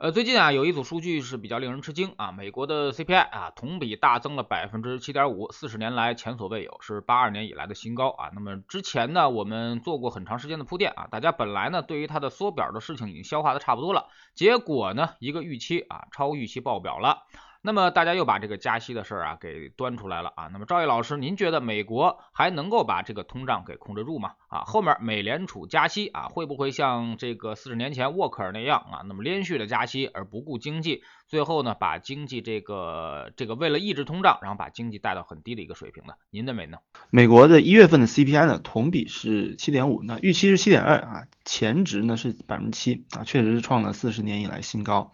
呃，最近啊，有一组数据是比较令人吃惊啊，美国的 CPI 啊，同比大增了百分之七点五，四十年来前所未有，是八二年以来的新高啊。那么之前呢，我们做过很长时间的铺垫啊，大家本来呢，对于它的缩表的事情已经消化的差不多了，结果呢，一个预期啊，超预期爆表了。那么大家又把这个加息的事儿啊给端出来了啊。那么赵毅老师，您觉得美国还能够把这个通胀给控制住吗？啊，后面美联储加息啊，会不会像这个四十年前沃克尔那样啊，那么连续的加息而不顾经济，最后呢把经济这个这个为了抑制通胀，然后把经济带到很低的一个水平呢？您认为呢？美国的一月份的 CPI 呢，同比是七点五，那预期是七点二啊，前值呢是百分之七啊，确实是创了四十年以来新高。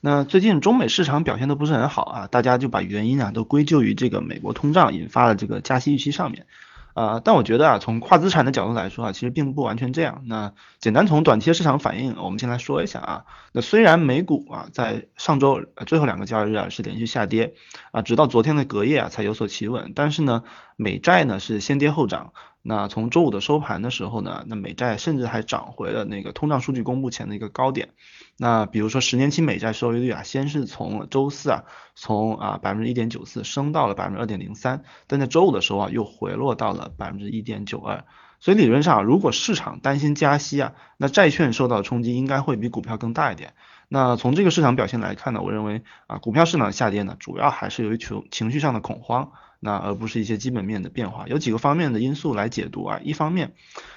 那最近中美市场表现都不是很好啊，大家就把原因啊都归咎于这个美国通胀引发的这个加息预期上面，啊，但我觉得啊，从跨资产的角度来说啊，其实并不完全这样。那简单从短期市场反应，我们先来说一下啊。那虽然美股啊在上周最后两个交易日啊是连续下跌啊，直到昨天的隔夜啊才有所企稳，但是呢，美债呢是先跌后涨。那从周五的收盘的时候呢，那美债甚至还涨回了那个通胀数据公布前的一个高点。那比如说十年期美债收益率啊，先是从周四啊，从啊百分之一点九四升到了百分之二点零三，但在周五的时候啊，又回落到了百分之一点九二。所以理论上，如果市场担心加息啊，那债券受到冲击应该会比股票更大一点。那从这个市场表现来看呢，我认为啊，股票市场下跌呢，主要还是由于情情绪上的恐慌。那而不是一些基本面的变化，有几个方面的因素来解读啊。一方面，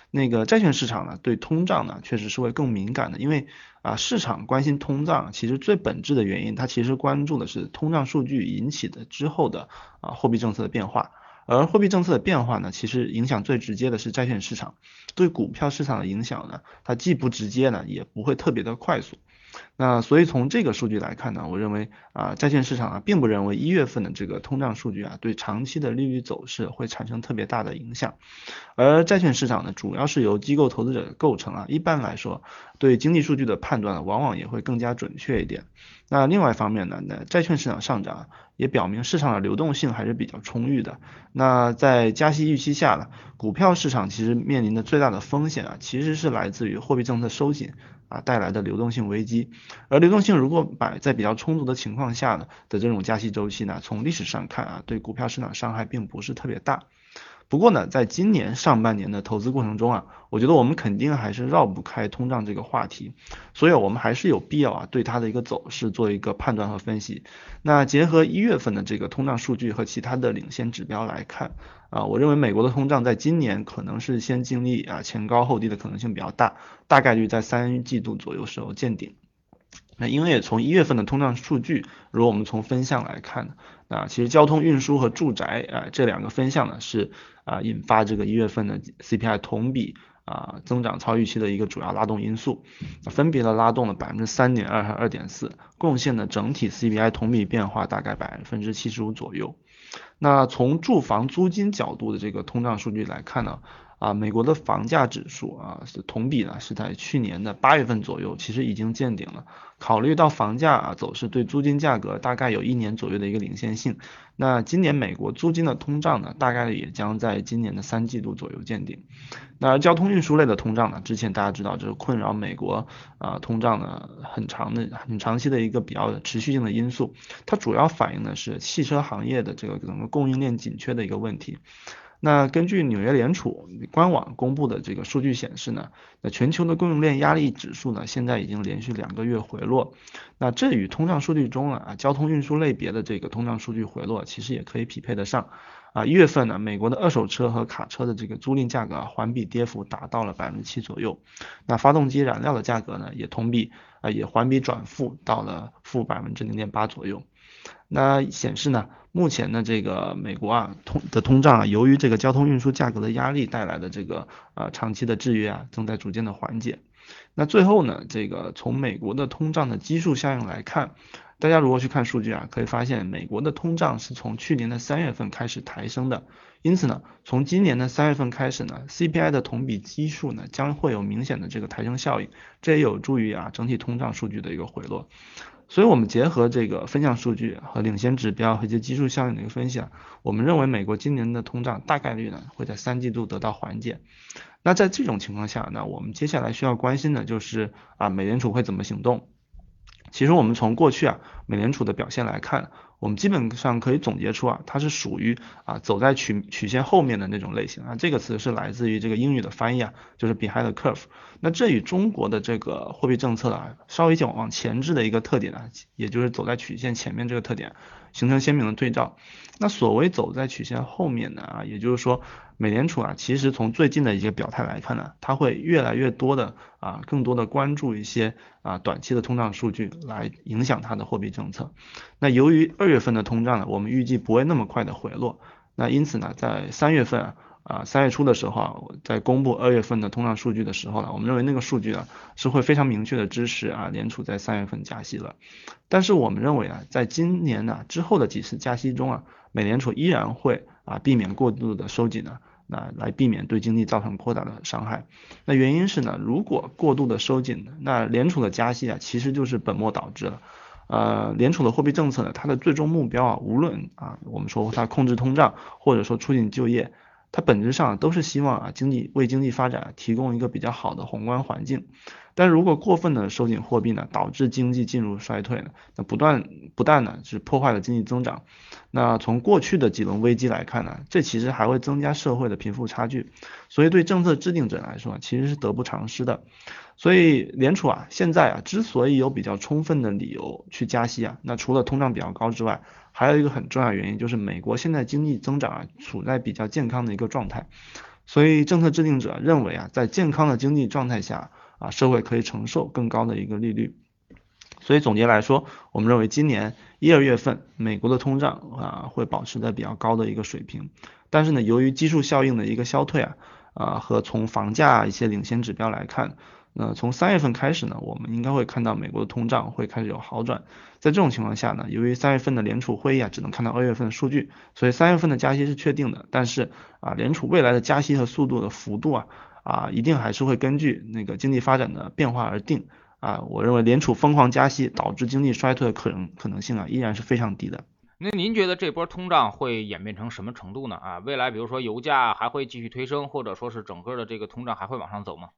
那个债券市场呢，对通胀呢确实是会更敏感的，因为啊市场关心通胀，其实最本质的原因，它其实关注的是通胀数据引起的之后的啊货币政策的变化，而货币政策的变化呢，其实影响最直接的是债券市场，对股票市场的影响呢，它既不直接呢，也不会特别的快速。那所以从这个数据来看呢，我认为啊，债券市场啊，并不认为一月份的这个通胀数据啊，对长期的利率走势会产生特别大的影响。而债券市场呢，主要是由机构投资者构成啊，一般来说，对经济数据的判断呢，往往也会更加准确一点。那另外一方面呢，那债券市场上涨也表明市场的流动性还是比较充裕的。那在加息预期下呢，股票市场其实面临的最大的风险啊，其实是来自于货币政策收紧。啊带来的流动性危机，而流动性如果摆在比较充足的情况下呢的这种加息周期呢，从历史上看啊，对股票市场伤害并不是特别大。不过呢，在今年上半年的投资过程中啊，我觉得我们肯定还是绕不开通胀这个话题，所以我们还是有必要啊对它的一个走势做一个判断和分析。那结合一月份的这个通胀数据和其他的领先指标来看啊，我认为美国的通胀在今年可能是先经历啊前高后低的可能性比较大，大概率在三季度左右时候见顶。那因为从一月份的通胀数据，如果我们从分项来看，啊，其实交通运输和住宅啊这两个分项呢是啊引发这个一月份的 CPI 同比啊增长超预期的一个主要拉动因素，分别的拉动了百分之三点二和二点四，贡献的整体 CPI 同比变化大概百分之七十五左右。那从住房租金角度的这个通胀数据来看呢？啊，美国的房价指数啊，是同比呢是在去年的八月份左右，其实已经见顶了。考虑到房价啊走势对租金价格大概有一年左右的一个领先性，那今年美国租金的通胀呢，大概也将在今年的三季度左右见顶。那交通运输类的通胀呢，之前大家知道这是困扰美国啊通胀呢很长的很长期的一个比较持续性的因素，它主要反映的是汽车行业的这个整个供应链紧缺的一个问题。那根据纽约联储官网公布的这个数据显示呢，那全球的供应链压力指数呢，现在已经连续两个月回落。那这与通胀数据中啊，交通运输类别的这个通胀数据回落，其实也可以匹配得上。啊，一月份呢，美国的二手车和卡车的这个租赁价格环比跌幅达到了百分之七左右。那发动机燃料的价格呢，也同比啊，也环比转负到了负百分之零点八左右。那显示呢，目前呢这个美国啊通的通胀啊，由于这个交通运输价格的压力带来的这个呃长期的制约啊，正在逐渐的缓解。那最后呢，这个从美国的通胀的基数效应来看，大家如果去看数据啊，可以发现美国的通胀是从去年的三月份开始抬升的，因此呢，从今年的三月份开始呢，CPI 的同比基数呢将会有明显的这个抬升效应，这也有助于啊整体通胀数据的一个回落。所以我们结合这个分项数据和领先指标和一些基数效应的一个分析啊，我们认为美国今年的通胀大概率呢会在三季度得到缓解。那在这种情况下呢，我们接下来需要关心的就是啊，美联储会怎么行动？其实我们从过去啊美联储的表现来看。我们基本上可以总结出啊，它是属于啊走在曲曲线后面的那种类型啊。这个词是来自于这个英语的翻译啊，就是 behind the curve。那这与中国的这个货币政策啊稍微往往前置的一个特点呢，也就是走在曲线前面这个特点形成鲜明的对照。那所谓走在曲线后面的啊，也就是说。美联储啊，其实从最近的一个表态来看呢，它会越来越多的啊，更多的关注一些啊短期的通胀数据来影响它的货币政策政策。那由于二月份的通胀呢，我们预计不会那么快的回落，那因此呢，在三月份啊，啊三月初的时候啊，在公布二月份的通胀数据的时候呢，我们认为那个数据呢是会非常明确的支持啊联储在三月份加息了。但是我们认为啊，在今年呢之后的几次加息中啊，美联储依然会啊避免过度的收紧呢。那来避免对经济造成扩大的伤害。那原因是呢，如果过度的收紧，那联储的加息啊，其实就是本末倒置了。呃，联储的货币政策呢，它的最终目标啊，无论啊，我们说它控制通胀，或者说促进就业，它本质上都是希望啊，经济为经济发展提供一个比较好的宏观环境。但如果过分的收紧货币呢，导致经济进入衰退呢，那不断不但呢是破坏了经济增长，那从过去的几轮危机来看呢，这其实还会增加社会的贫富差距，所以对政策制定者来说其实是得不偿失的。所以联储啊现在啊之所以有比较充分的理由去加息啊，那除了通胀比较高之外，还有一个很重要原因就是美国现在经济增长啊处在比较健康的一个状态，所以政策制定者认为啊在健康的经济状态下。啊，社会可以承受更高的一个利率，所以总结来说，我们认为今年一二月份美国的通胀啊会保持在比较高的一个水平，但是呢，由于基数效应的一个消退啊，啊和从房价一些领先指标来看。那从三月份开始呢，我们应该会看到美国的通胀会开始有好转。在这种情况下呢，由于三月份的联储会议啊，只能看到二月份的数据，所以三月份的加息是确定的。但是啊，联储未来的加息和速度的幅度啊，啊，一定还是会根据那个经济发展的变化而定。啊，我认为联储疯狂加息导致经济衰退的可能可能性啊，依然是非常低的。那您觉得这波通胀会演变成什么程度呢？啊，未来比如说油价还会继续推升，或者说是整个的这个通胀还会往上走吗？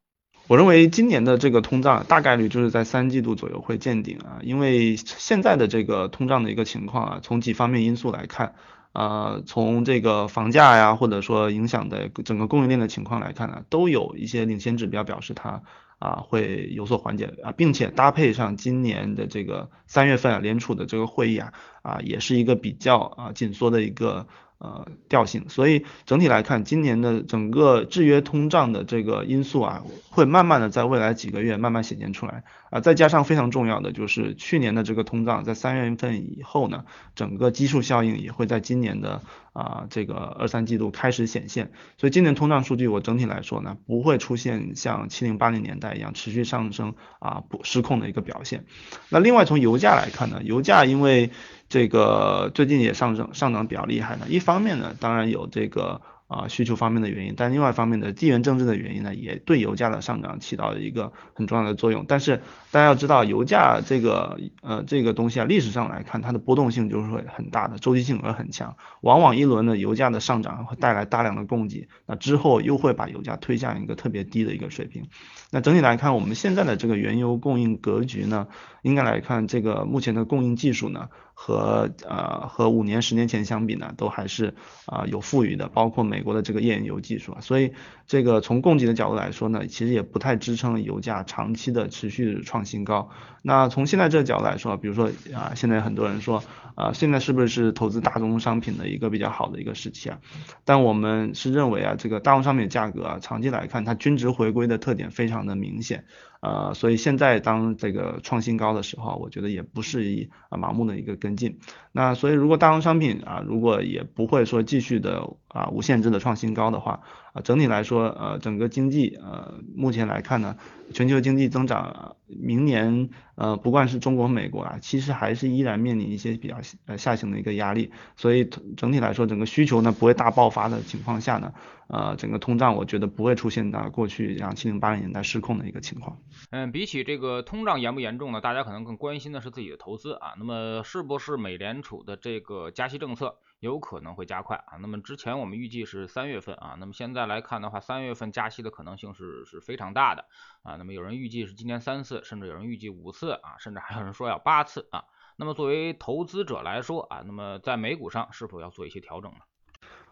我认为今年的这个通胀大概率就是在三季度左右会见顶啊，因为现在的这个通胀的一个情况啊，从几方面因素来看，啊，从这个房价呀，或者说影响的整个供应链的情况来看呢，都有一些领先指标表示它啊会有所缓解啊，并且搭配上今年的这个三月份啊联储的这个会议啊啊也是一个比较啊紧缩的一个。呃，调性，所以整体来看，今年的整个制约通胀的这个因素啊，会慢慢的在未来几个月慢慢显现出来。啊，再加上非常重要的就是去年的这个通胀在三月份以后呢，整个基数效应也会在今年的啊这个二三季度开始显现，所以今年通胀数据我整体来说呢，不会出现像七零八零年代一样持续上升啊不失控的一个表现。那另外从油价来看呢，油价因为这个最近也上升上涨比较厉害呢，一方面呢，当然有这个。啊，需求方面的原因，但另外一方面的地缘政治的原因呢，也对油价的上涨起到了一个很重要的作用。但是大家要知道，油价这个呃这个东西啊，历史上来看，它的波动性就是会很大的，周期性也很强。往往一轮的油价的上涨会带来大量的供给，那之后又会把油价推向一个特别低的一个水平。那整体来看，我们现在的这个原油供应格局呢，应该来看这个目前的供应技术呢。和呃和五年十年前相比呢，都还是啊有富余的，包括美国的这个页岩油技术啊，所以这个从供给的角度来说呢，其实也不太支撑油价长期的持续创新高。那从现在这个角度来说，比如说啊，现在很多人说啊，现在是不是投资大宗商品的一个比较好的一个时期啊？但我们是认为啊，这个大宗商品价格啊，长期来看它均值回归的特点非常的明显。呃，所以现在当这个创新高的时候，我觉得也不适宜啊盲目的一个跟进。那所以如果大宗商品啊，如果也不会说继续的啊无限制的创新高的话啊，整体来说，呃，整个经济，呃，目前来看呢，全球经济增长，明年，呃，不管是中国、美国啊，其实还是依然面临一些比较呃下行的一个压力，所以整体来说，整个需求呢不会大爆发的情况下呢，呃，整个通胀我觉得不会出现到过去像七零八零年代失控的一个情况。嗯，比起这个通胀严不严重呢，大家可能更关心的是自己的投资啊，那么是不是美联储的这个加息政策？有可能会加快啊，那么之前我们预计是三月份啊，那么现在来看的话，三月份加息的可能性是是非常大的啊，那么有人预计是今年三次，甚至有人预计五次啊，甚至还有人说要八次啊，那么作为投资者来说啊，那么在美股上是否要做一些调整呢？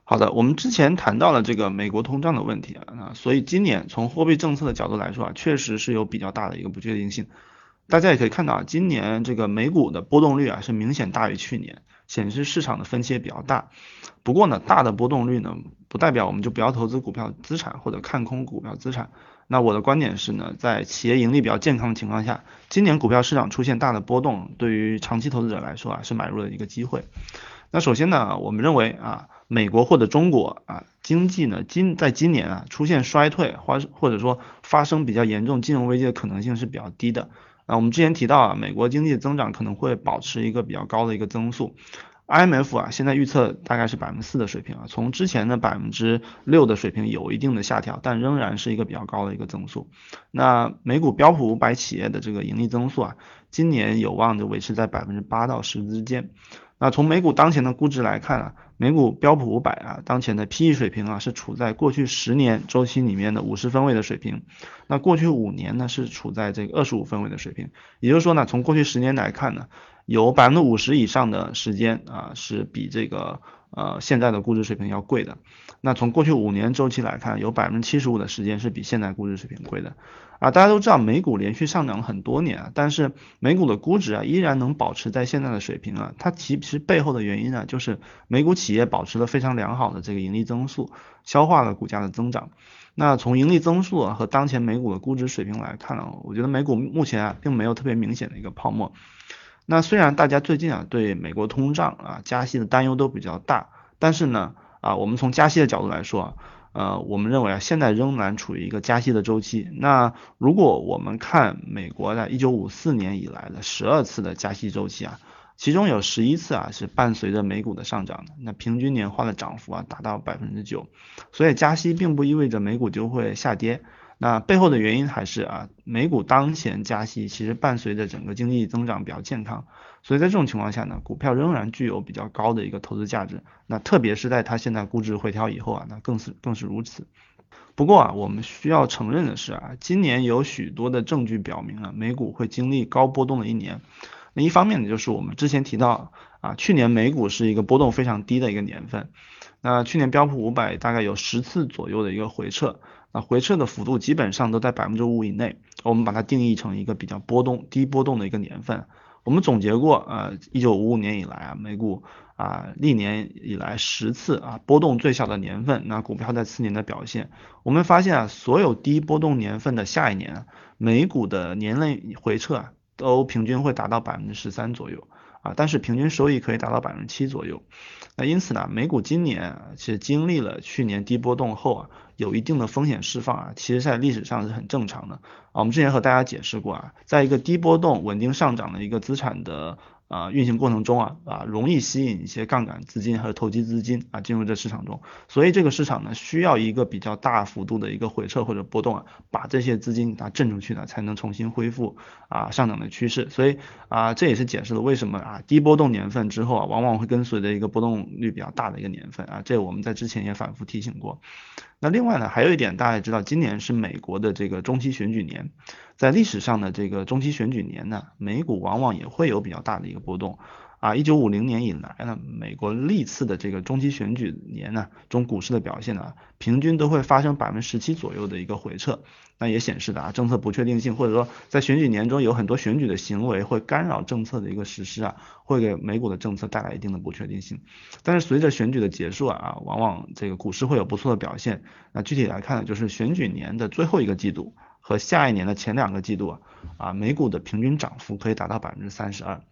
好的，我们之前谈到了这个美国通胀的问题啊，那所以今年从货币政策的角度来说啊，确实是有比较大的一个不确定性。大家也可以看到啊，今年这个美股的波动率啊是明显大于去年。显示市场的分歧也比较大，不过呢，大的波动率呢，不代表我们就不要投资股票资产或者看空股票资产。那我的观点是呢，在企业盈利比较健康的情况下，今年股票市场出现大的波动，对于长期投资者来说啊，是买入的一个机会。那首先呢，我们认为啊，美国或者中国啊，经济呢今在今年啊出现衰退或或者说发生比较严重金融危机的可能性是比较低的。啊，我们之前提到啊，美国经济增长可能会保持一个比较高的一个增速，IMF 啊现在预测大概是百分之四的水平啊，从之前的百分之六的水平有一定的下调，但仍然是一个比较高的一个增速。那美股标普五百企业的这个盈利增速啊，今年有望就维持在百分之八到十之间。那从美股当前的估值来看啊，美股标普五百啊，当前的 PE 水平啊是处在过去十年周期里面的五十分位的水平，那过去五年呢是处在这个二十五分位的水平，也就是说呢，从过去十年来看呢，有百分之五十以上的时间啊是比这个。呃，现在的估值水平要贵的。那从过去五年周期来看，有百分之七十五的时间是比现在估值水平贵的。啊，大家都知道美股连续上涨了很多年啊，但是美股的估值啊依然能保持在现在的水平啊，它其实背后的原因呢，就是美股企业保持了非常良好的这个盈利增速，消化了股价的增长。那从盈利增速和当前美股的估值水平来看啊，我觉得美股目前啊并没有特别明显的一个泡沫。那虽然大家最近啊对美国通胀啊加息的担忧都比较大，但是呢啊我们从加息的角度来说啊，呃我们认为啊现在仍然处于一个加息的周期。那如果我们看美国的1954年以来的十二次的加息周期啊，其中有十一次啊是伴随着美股的上涨的，那平均年化的涨幅啊达到百分之九，所以加息并不意味着美股就会下跌。那背后的原因还是啊，美股当前加息，其实伴随着整个经济增长比较健康，所以在这种情况下呢，股票仍然具有比较高的一个投资价值。那特别是在它现在估值回调以后啊，那更是更是如此。不过啊，我们需要承认的是啊，今年有许多的证据表明啊，美股会经历高波动的一年。那一方面呢，就是我们之前提到啊，去年美股是一个波动非常低的一个年份。那去年标普五百大概有十次左右的一个回撤。啊回撤的幅度基本上都在百分之五以内，我们把它定义成一个比较波动低波动的一个年份。我们总结过，呃，一九五五年以来啊，美股啊历年以来十次啊波动最小的年份，那股票在次年的表现，我们发现啊，所有低波动年份的下一年，美股的年内回撤啊都平均会达到百分之十三左右。啊，但是平均收益可以达到百分之七左右，那因此呢，美股今年其实经历了去年低波动后啊，有一定的风险释放啊，其实在历史上是很正常的啊。我们之前和大家解释过啊，在一个低波动稳定上涨的一个资产的。啊，运行过程中啊啊，容易吸引一些杠杆资金和投机资金啊进入这市场中，所以这个市场呢需要一个比较大幅度的一个回撤或者波动啊，把这些资金它震出去呢，才能重新恢复啊上涨的趋势。所以啊，这也是解释了为什么啊低波动年份之后啊，往往会跟随着一个波动率比较大的一个年份啊，这我们在之前也反复提醒过。那另外呢，还有一点大家也知道，今年是美国的这个中期选举年，在历史上的这个中期选举年呢，美股往往也会有比较大的一个波动。啊，一九五零年以来呢，美国历次的这个中期选举年呢，中股市的表现呢，平均都会发生百分之十七左右的一个回撤，那也显示的啊，政策不确定性或者说在选举年中有很多选举的行为会干扰政策的一个实施啊，会给美股的政策带来一定的不确定性。但是随着选举的结束啊，往往这个股市会有不错的表现。那具体来看呢，就是选举年的最后一个季度和下一年的前两个季度啊，啊，美股的平均涨幅可以达到百分之三十二。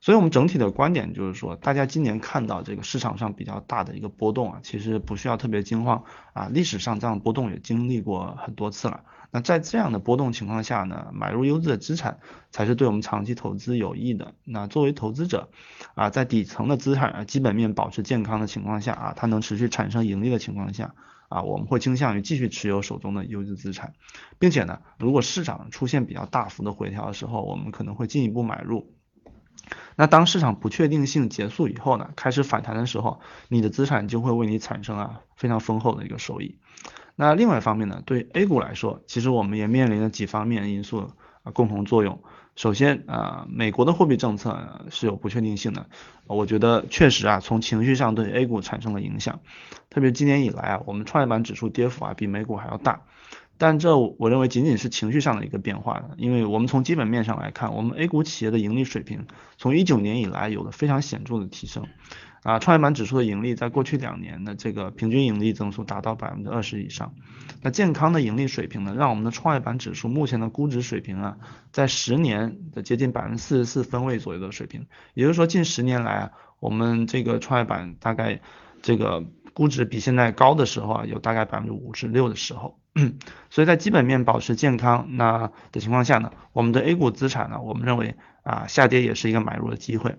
所以，我们整体的观点就是说，大家今年看到这个市场上比较大的一个波动啊，其实不需要特别惊慌啊。历史上这样波动也经历过很多次了。那在这样的波动情况下呢，买入优质的资产才是对我们长期投资有益的。那作为投资者啊，在底层的资产啊基本面保持健康的情况下啊，它能持续产生盈利的情况下啊，我们会倾向于继续持有手中的优质资产，并且呢，如果市场出现比较大幅的回调的时候，我们可能会进一步买入。那当市场不确定性结束以后呢，开始反弹的时候，你的资产就会为你产生啊非常丰厚的一个收益。那另外一方面呢，对 A 股来说，其实我们也面临着几方面因素啊共同作用。首先啊，美国的货币政策是有不确定性的，我觉得确实啊从情绪上对 A 股产生了影响。特别今年以来啊，我们创业板指数跌幅啊比美股还要大。但这我认为仅仅是情绪上的一个变化，因为我们从基本面上来看，我们 A 股企业的盈利水平从一九年以来有了非常显著的提升，啊，创业板指数的盈利在过去两年的这个平均盈利增速达到百分之二十以上，那健康的盈利水平呢，让我们的创业板指数目前的估值水平啊，在十年的接近百分之四十四分位左右的水平，也就是说近十年来啊，我们这个创业板大概这个估值比现在高的时候啊，有大概百分之五十六的时候。所以在基本面保持健康那的情况下呢，我们的 A 股资产呢，我们认为啊下跌也是一个买入的机会。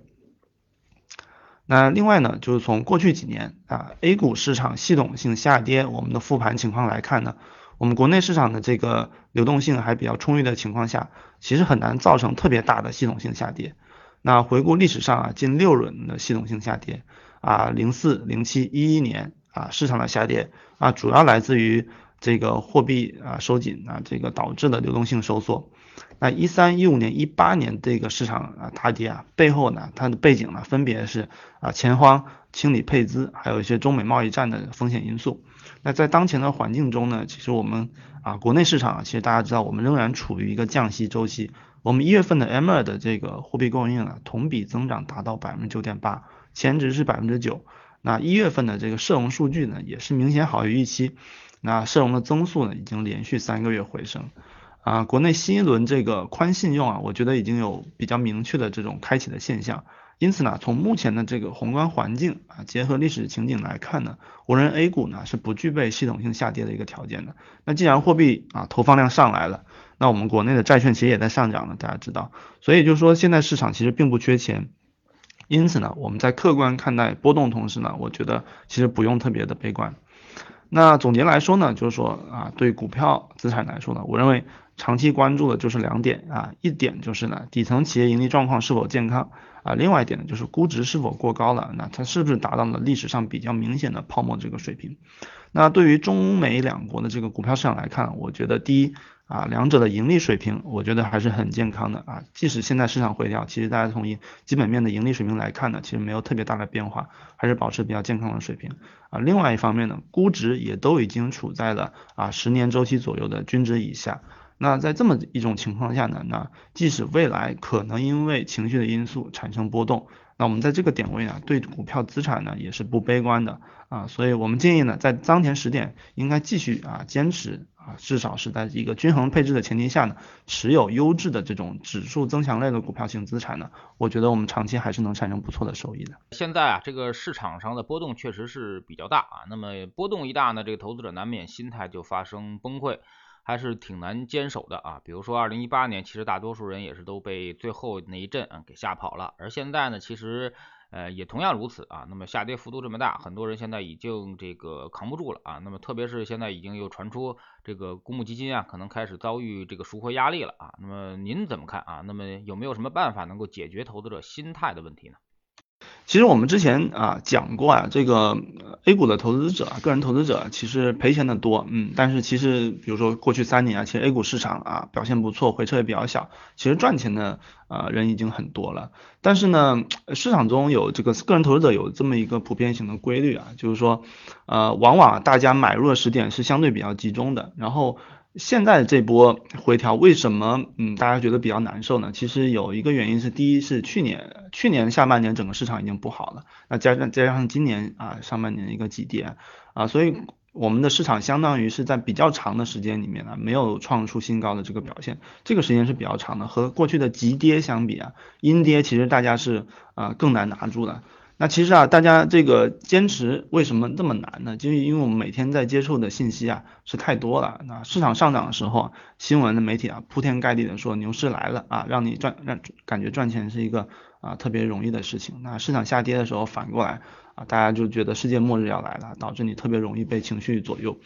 那另外呢，就是从过去几年啊 A 股市场系统性下跌，我们的复盘情况来看呢，我们国内市场的这个流动性还比较充裕的情况下，其实很难造成特别大的系统性下跌。那回顾历史上啊近六轮的系统性下跌啊，零四、零七、一一年啊市场的下跌啊，主要来自于。这个货币啊收紧啊，这个导致的流动性收缩。那一三一五年、一八年这个市场啊大跌啊，背后呢，它的背景呢，分别是啊钱荒、清理配资，还有一些中美贸易战的风险因素。那在当前的环境中呢，其实我们啊国内市场，其实大家知道，我们仍然处于一个降息周期。我们一月份的 M 二的这个货币供应啊，同比增长达到百分之九点八，前值是百分之九。那一月份的这个社融数据呢，也是明显好于预期。那社融的增速呢，已经连续三个月回升，啊，国内新一轮这个宽信用啊，我觉得已经有比较明确的这种开启的现象。因此呢，从目前的这个宏观环境啊，结合历史情景来看呢，我认为 A 股呢是不具备系统性下跌的一个条件的。那既然货币啊投放量上来了，那我们国内的债券其实也在上涨呢，大家知道，所以就是说现在市场其实并不缺钱。因此呢，我们在客观看待波动同时呢，我觉得其实不用特别的悲观。那总结来说呢，就是说啊，对股票资产来说呢，我认为长期关注的就是两点啊，一点就是呢，底层企业盈利状况是否健康啊，另外一点呢，就是估值是否过高了，那它是不是达到了历史上比较明显的泡沫这个水平？那对于中美两国的这个股票市场来看，我觉得第一。啊，两者的盈利水平，我觉得还是很健康的啊。即使现在市场回调，其实大家从基基本面的盈利水平来看呢，其实没有特别大的变化，还是保持比较健康的水平啊。另外一方面呢，估值也都已经处在了啊十年周期左右的均值以下。那在这么一种情况下呢，那即使未来可能因为情绪的因素产生波动，那我们在这个点位呢，对股票资产呢也是不悲观的啊。所以我们建议呢，在当前时点应该继续啊坚持。啊，至少是在一个均衡配置的前提下呢，持有优质的这种指数增强类的股票型资产呢，我觉得我们长期还是能产生不错的收益的。现在啊，这个市场上的波动确实是比较大啊，那么波动一大呢，这个投资者难免心态就发生崩溃，还是挺难坚守的啊。比如说二零一八年，其实大多数人也是都被最后那一阵啊给吓跑了，而现在呢，其实。呃，也同样如此啊。那么下跌幅度这么大，很多人现在已经这个扛不住了啊。那么特别是现在已经又传出这个公募基金啊，可能开始遭遇这个赎回压力了啊。那么您怎么看啊？那么有没有什么办法能够解决投资者心态的问题呢？其实我们之前啊讲过啊，这个 A 股的投资者，个人投资者其实赔钱的多，嗯，但是其实比如说过去三年啊，其实 A 股市场啊表现不错，回撤也比较小，其实赚钱的啊人已经很多了。但是呢，市场中有这个个人投资者有这么一个普遍性的规律啊，就是说，呃，往往大家买入的时点是相对比较集中的，然后。现在这波回调为什么嗯大家觉得比较难受呢？其实有一个原因是，第一是去年去年下半年整个市场已经不好了，那加上加上今年啊上半年一个急跌啊，所以我们的市场相当于是在比较长的时间里面呢，没有创出新高的这个表现，这个时间是比较长的，和过去的急跌相比啊，阴跌其实大家是啊更难拿住的。那其实啊，大家这个坚持为什么这么难呢？就是因为我们每天在接触的信息啊是太多了。那市场上涨的时候，新闻的媒体啊铺天盖地的说牛市来了啊，让你赚让感觉赚钱是一个啊特别容易的事情。那市场下跌的时候，反过来。啊，大家就觉得世界末日要来了，导致你特别容易被情绪左右。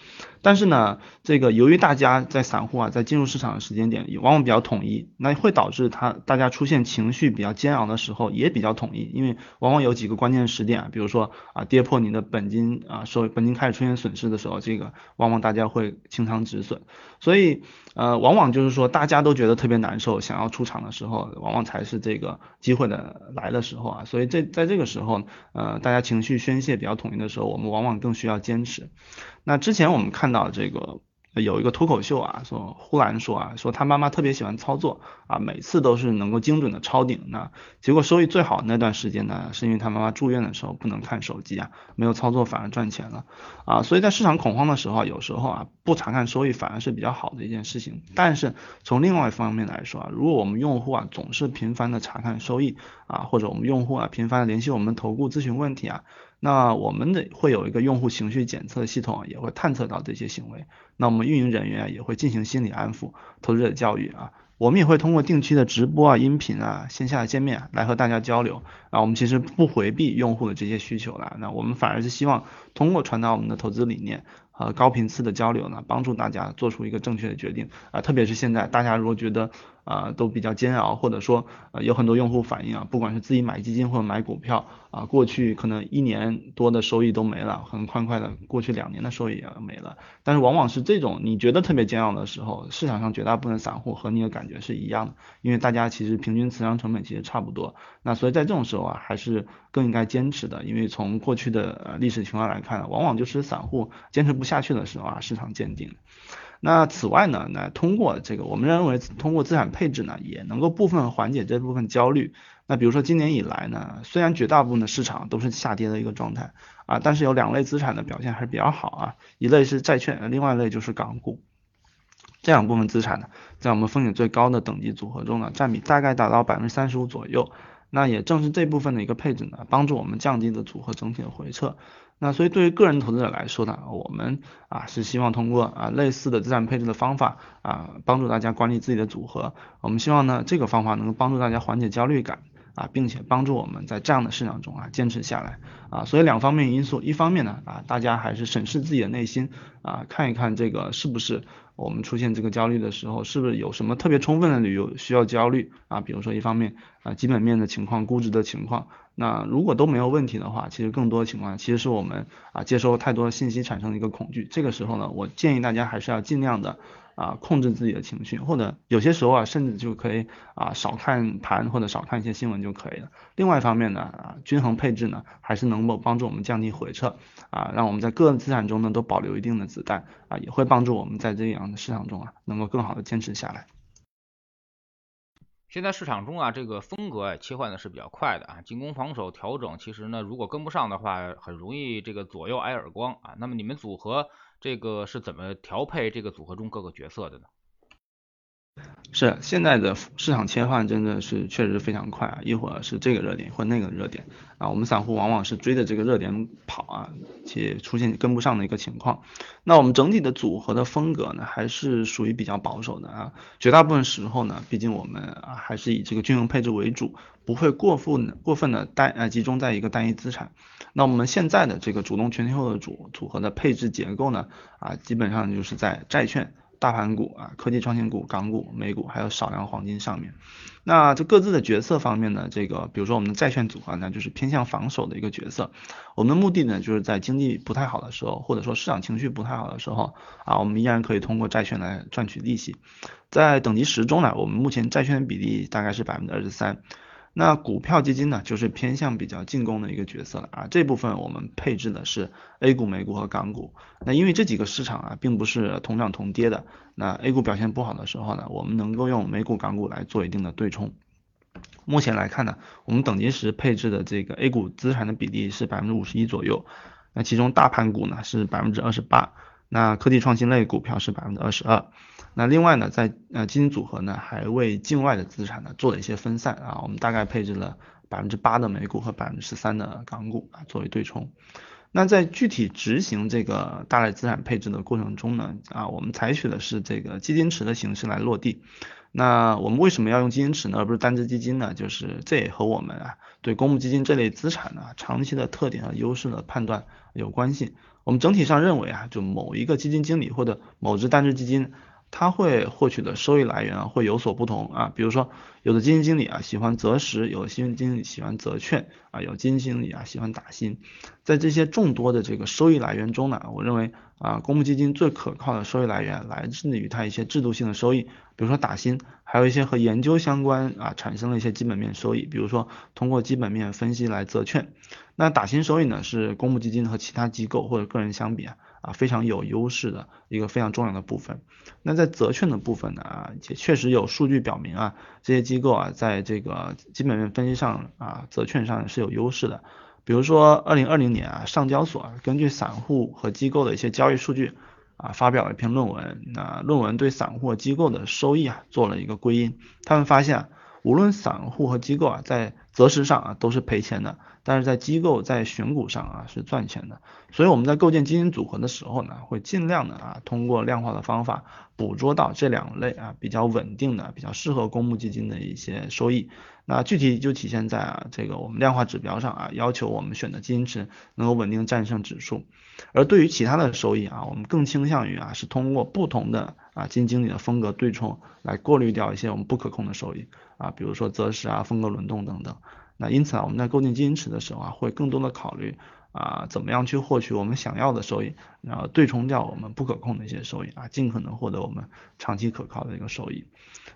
但是呢，这个由于大家在散户啊，在进入市场的时间点往往比较统一，那会导致他大家出现情绪比较煎熬的时候也比较统一，因为往往有几个关键时点，比如说啊跌破你的本金啊收本金开始出现损失的时候，这个往往大家会清仓止损。所以呃，往往就是说大家都觉得特别难受，想要出场的时候，往往才是这个机会的来的时候啊。所以这在这个时候呃，大家情情绪宣泄比较统一的时候，我们往往更需要坚持。那之前我们看到这个。有一个脱口秀啊，说呼兰说啊，说他妈妈特别喜欢操作啊，每次都是能够精准的抄顶。那结果收益最好那段时间呢，是因为他妈妈住院的时候不能看手机啊，没有操作反而赚钱了啊。所以在市场恐慌的时候，有时候啊不查看收益反而是比较好的一件事情。但是从另外一方面来说啊，如果我们用户啊总是频繁的查看收益啊，或者我们用户啊频繁的联系我们投顾咨询问题啊。那我们的会有一个用户情绪检测系统，也会探测到这些行为。那我们运营人员也会进行心理安抚、投资者教育啊。我们也会通过定期的直播啊、音频啊、线下见面来和大家交流啊。我们其实不回避用户的这些需求了，那我们反而是希望通过传达我们的投资理念呃高频次的交流呢，帮助大家做出一个正确的决定啊。特别是现在大家如果觉得。啊，都比较煎熬，或者说，呃，有很多用户反映啊，不管是自己买基金或者买股票啊，过去可能一年多的收益都没了，很快快的过去两年的收益也没了。但是往往是这种你觉得特别煎熬的时候，市场上绝大部分散户和你的感觉是一样的，因为大家其实平均持仓成本其实差不多。那所以在这种时候啊，还是更应该坚持的，因为从过去的呃历史情况来看，往往就是散户坚持不下去的时候啊，市场见顶。那此外呢，那通过这个，我们认为通过资产配置呢，也能够部分缓解这部分焦虑。那比如说今年以来呢，虽然绝大部分的市场都是下跌的一个状态啊，但是有两类资产的表现还是比较好啊，一类是债券，另外一类就是港股。这两部分资产呢，在我们风险最高的等级组合中呢，占比大概达到百分之三十五左右。那也正是这部分的一个配置呢，帮助我们降低了组合整体的回撤。那所以对于个人投资者来说呢，我们啊是希望通过啊类似的资产配置的方法啊，帮助大家管理自己的组合。我们希望呢这个方法能够帮助大家缓解焦虑感啊，并且帮助我们在这样的市场中啊坚持下来啊。所以两方面因素，一方面呢啊大家还是审视自己的内心啊，看一看这个是不是。我们出现这个焦虑的时候，是不是有什么特别充分的理由需要焦虑啊？比如说一方面啊基本面的情况、估值的情况，那如果都没有问题的话，其实更多的情况其实是我们啊接收太多的信息产生的一个恐惧。这个时候呢，我建议大家还是要尽量的。啊，控制自己的情绪，或者有些时候啊，甚至就可以啊少看盘或者少看一些新闻就可以了。另外一方面呢，啊均衡配置呢，还是能够帮助我们降低回撤啊，让我们在各资产中呢都保留一定的子弹啊，也会帮助我们在这样的市场中啊，能够更好的坚持下来。现在市场中啊，这个风格切换的是比较快的啊，进攻防守调整，其实呢，如果跟不上的话，很容易这个左右挨耳光啊。那么你们组合？这个是怎么调配这个组合中各个角色的呢？是现在的市场切换真的是确实非常快啊，一会儿是这个热点，或那个热点啊，我们散户往往是追着这个热点跑啊，且出现跟不上的一个情况。那我们整体的组合的风格呢，还是属于比较保守的啊，绝大部分时候呢，毕竟我们啊还是以这个均衡配置为主，不会过分过分的单呃集中在一个单一资产。那我们现在的这个主动全天候的组组合的配置结构呢，啊基本上就是在债券。大盘股啊，科技创新股、港股、美股，还有少量黄金上面。那这各自的角色方面呢，这个比如说我们的债券组合呢，就是偏向防守的一个角色。我们的目的呢，就是在经济不太好的时候，或者说市场情绪不太好的时候啊，我们依然可以通过债券来赚取利息。在等级十中呢，我们目前债券的比例大概是百分之二十三。那股票基金呢，就是偏向比较进攻的一个角色了啊。这部分我们配置的是 A 股、美股和港股。那因为这几个市场啊，并不是同涨同跌的。那 A 股表现不好的时候呢，我们能够用美股、港股来做一定的对冲。目前来看呢，我们等级时配置的这个 A 股资产的比例是百分之五十一左右。那其中大盘股呢是百分之二十八，那科技创新类股票是百分之二十二。那另外呢，在呃基金组合呢还为境外的资产呢做了一些分散啊，我们大概配置了百分之八的美股和百分之十三的港股啊作为对冲。那在具体执行这个大类资产配置的过程中呢，啊，我们采取的是这个基金池的形式来落地。那我们为什么要用基金池呢，而不是单只基金呢？就是这也和我们啊对公募基金这类资产呢长期的特点和优势的判断有关系。我们整体上认为啊，就某一个基金经理或者某只单只基金。他会获取的收益来源啊会有所不同啊，比如说有的基金经理啊喜欢择时，有的基金经理喜欢择券啊，有基金经理啊喜欢打新，在这些众多的这个收益来源中呢，我认为啊公募基金最可靠的收益来源来自于它一些制度性的收益，比如说打新，还有一些和研究相关啊产生了一些基本面收益，比如说通过基本面分析来择券，那打新收益呢是公募基金和其他机构或者个人相比啊。啊，非常有优势的一个非常重要的部分。那在择券的部分呢，啊，也确实有数据表明啊，这些机构啊，在这个基本面分析上啊，择券上是有优势的。比如说，二零二零年啊，上交所根据散户和机构的一些交易数据啊，发表了一篇论文。那论文对散户和机构的收益啊，做了一个归因。他们发现，无论散户和机构啊，在择时上啊，都是赔钱的。但是在机构在选股上啊是赚钱的，所以我们在构建基金组合的时候呢，会尽量的啊通过量化的方法捕捉到这两类啊比较稳定的、比较适合公募基金的一些收益。那具体就体现在啊这个我们量化指标上啊，要求我们选的基金池能够稳定战胜指数。而对于其他的收益啊，我们更倾向于啊是通过不同的啊基金经理的风格对冲来过滤掉一些我们不可控的收益啊，比如说择时啊、风格轮动等等。那因此啊，我们在构建基金池的时候啊，会更多的考虑啊，怎么样去获取我们想要的收益，然后对冲掉我们不可控的一些收益啊，尽可能获得我们长期可靠的一个收益。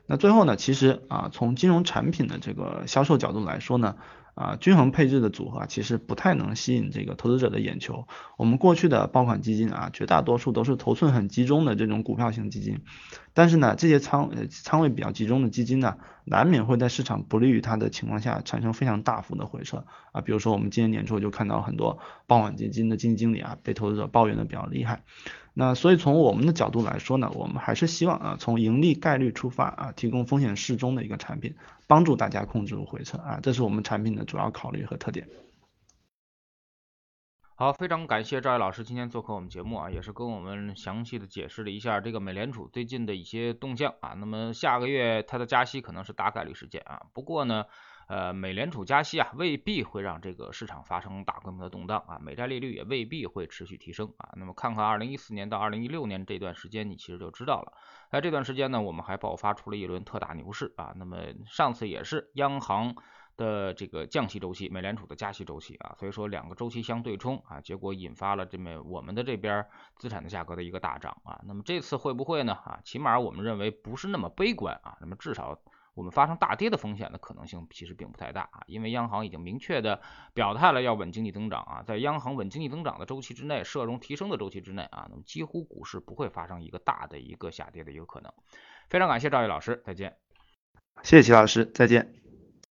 那最后呢，其实啊，从金融产品的这个销售角度来说呢。啊，均衡配置的组合其实不太能吸引这个投资者的眼球。我们过去的爆款基金啊，绝大多数都是头寸很集中的这种股票型基金。但是呢，这些仓呃仓位比较集中的基金呢，难免会在市场不利于它的情况下产生非常大幅的回撤啊。比如说我们今年年初就看到很多爆款基金的基金经理啊，被投资者抱怨的比较厉害。那所以从我们的角度来说呢，我们还是希望啊，从盈利概率出发啊，提供风险适中的一个产品，帮助大家控制回撤啊，这是我们产品的主要考虑和特点。好，非常感谢赵毅老师今天做客我们节目啊，也是跟我们详细的解释了一下这个美联储最近的一些动向啊。那么下个月它的加息可能是大概率事件啊，不过呢。呃，美联储加息啊，未必会让这个市场发生大规模的动荡啊，美债利率也未必会持续提升啊。那么看看二零一四年到二零一六年这段时间，你其实就知道了。在这段时间呢，我们还爆发出了一轮特大牛市啊。那么上次也是央行的这个降息周期，美联储的加息周期啊，所以说两个周期相对冲啊，结果引发了这么我们的这边资产的价格的一个大涨啊。那么这次会不会呢？啊，起码我们认为不是那么悲观啊。那么至少。我们发生大跌的风险的可能性其实并不太大啊，因为央行已经明确的表态了要稳经济增长啊，在央行稳经济增长的周期之内，社融提升的周期之内啊，那么几乎股市不会发生一个大的一个下跌的一个可能。非常感谢赵毅老师，再见。谢谢齐老师，再见。